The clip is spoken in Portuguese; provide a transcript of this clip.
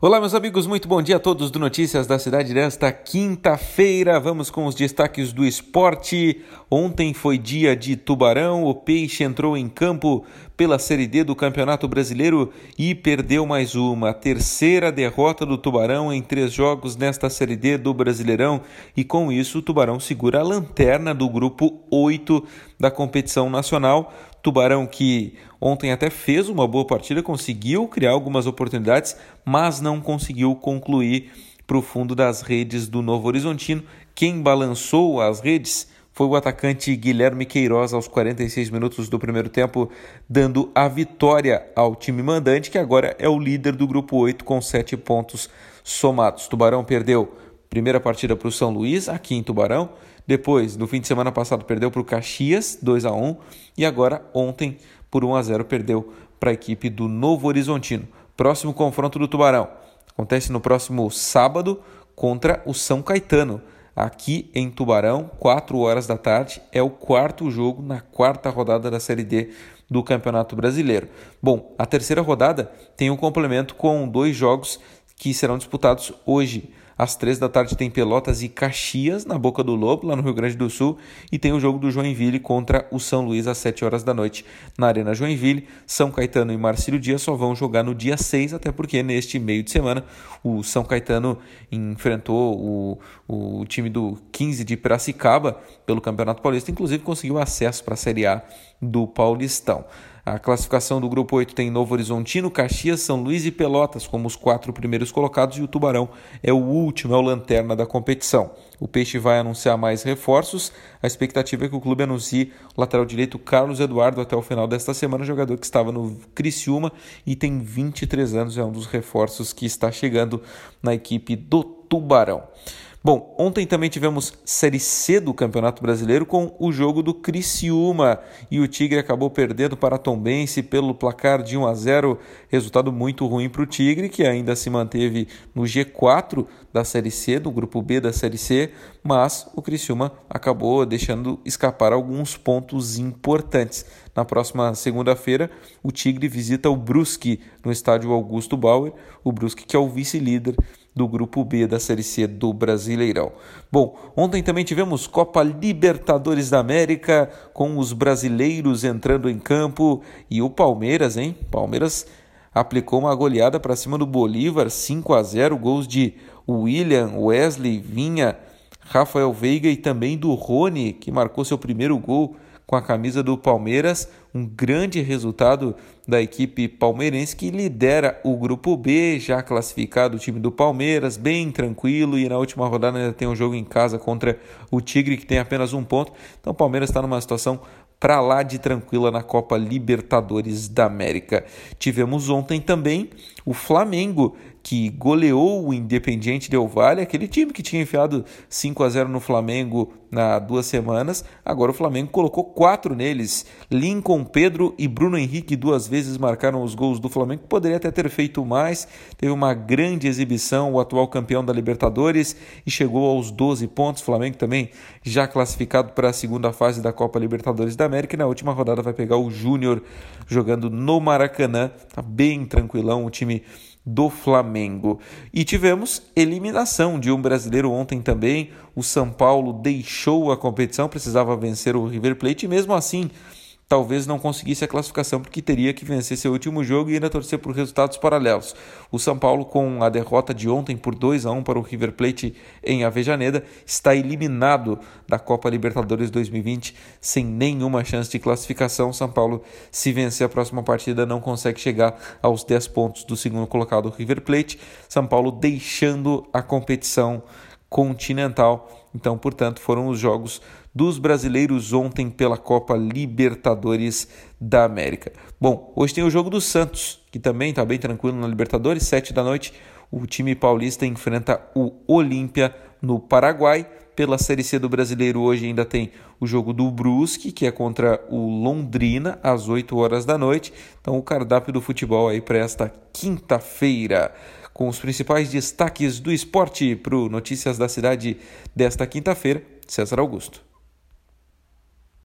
Olá, meus amigos, muito bom dia a todos do Notícias da Cidade desta quinta-feira. Vamos com os destaques do esporte. Ontem foi dia de Tubarão, o Peixe entrou em campo pela Série D do Campeonato Brasileiro e perdeu mais uma. Terceira derrota do Tubarão em três jogos nesta Série D do Brasileirão e com isso o Tubarão segura a lanterna do grupo 8 da competição nacional. Tubarão que ontem até fez uma boa partida, conseguiu criar algumas oportunidades, mas não conseguiu concluir para o fundo das redes do Novo Horizontino. Quem balançou as redes foi o atacante Guilherme Queiroz aos 46 minutos do primeiro tempo, dando a vitória ao time mandante, que agora é o líder do grupo 8 com 7 pontos somados. Tubarão perdeu primeira partida para o São Luís, aqui em Tubarão. Depois, no fim de semana passado, perdeu para o Caxias, 2 a 1 E agora, ontem, por 1 a 0 perdeu para a equipe do Novo Horizontino. Próximo confronto do Tubarão acontece no próximo sábado contra o São Caetano. Aqui em Tubarão, 4 horas da tarde, é o quarto jogo na quarta rodada da Série D do Campeonato Brasileiro. Bom, a terceira rodada tem um complemento com dois jogos que serão disputados hoje. Às três da tarde tem Pelotas e Caxias na Boca do Lobo, lá no Rio Grande do Sul. E tem o jogo do Joinville contra o São Luís às sete horas da noite na Arena Joinville. São Caetano e Marcílio Dias só vão jogar no dia 6, até porque neste meio de semana o São Caetano enfrentou o, o time do 15 de Piracicaba pelo Campeonato Paulista, inclusive conseguiu acesso para a Série A do Paulistão. A classificação do grupo 8 tem Novo Horizontino, Caxias, São Luís e Pelotas como os quatro primeiros colocados e o Tubarão é o último, é o lanterna da competição. O Peixe vai anunciar mais reforços. A expectativa é que o clube anuncie o lateral direito Carlos Eduardo até o final desta semana, jogador que estava no Criciúma e tem 23 anos, é um dos reforços que está chegando na equipe do Tubarão. Bom, ontem também tivemos Série C do Campeonato Brasileiro com o jogo do Criciúma. E o Tigre acabou perdendo para Tombense pelo placar de 1 a 0, resultado muito ruim para o Tigre, que ainda se manteve no G4 da Série C, do grupo B da Série C, mas o Criciúma acabou deixando escapar alguns pontos importantes. Na próxima segunda-feira, o Tigre visita o Brusque no estádio Augusto Bauer, o Brusque que é o vice-líder do grupo B da Série C do Brasileirão. Bom, ontem também tivemos Copa Libertadores da América com os brasileiros entrando em campo e o Palmeiras, hein? Palmeiras aplicou uma goleada para cima do Bolívar, 5 a 0, gols de William, Wesley, Vinha, Rafael Veiga e também do Rony, que marcou seu primeiro gol com a camisa do Palmeiras, um grande resultado da equipe palmeirense que lidera o grupo B, já classificado o time do Palmeiras, bem tranquilo, e na última rodada ainda tem um jogo em casa contra o Tigre, que tem apenas um ponto. Então o Palmeiras está numa situação para lá de tranquila na Copa Libertadores da América. Tivemos ontem também o Flamengo que goleou o Independiente Del Valle, aquele time que tinha enfiado 5 a 0 no Flamengo há duas semanas. Agora o Flamengo colocou quatro neles. Lincoln, Pedro e Bruno Henrique duas vezes marcaram os gols do Flamengo. Poderia até ter feito mais. Teve uma grande exibição, o atual campeão da Libertadores, e chegou aos 12 pontos. O Flamengo também já classificado para a segunda fase da Copa Libertadores da América. E na última rodada vai pegar o Júnior jogando no Maracanã. Tá bem tranquilão o time do Flamengo. E tivemos eliminação de um brasileiro ontem também. O São Paulo deixou a competição, precisava vencer o River Plate e mesmo assim talvez não conseguisse a classificação porque teria que vencer seu último jogo e ainda torcer por resultados paralelos. O São Paulo, com a derrota de ontem por 2 a 1 para o River Plate em Avejaneda, está eliminado da Copa Libertadores 2020 sem nenhuma chance de classificação. São Paulo, se vencer a próxima partida, não consegue chegar aos 10 pontos do segundo colocado River Plate. São Paulo deixando a competição continental. Então, portanto, foram os jogos dos brasileiros ontem pela Copa Libertadores da América. Bom, hoje tem o jogo do Santos, que também está bem tranquilo na Libertadores, sete da noite. O time paulista enfrenta o Olímpia no Paraguai. Pela Série C do Brasileiro, hoje ainda tem o jogo do Brusque, que é contra o Londrina, às 8 horas da noite. Então, o cardápio do futebol aí para esta quinta-feira com os principais destaques do esporte para o Notícias da Cidade desta quinta-feira, César Augusto.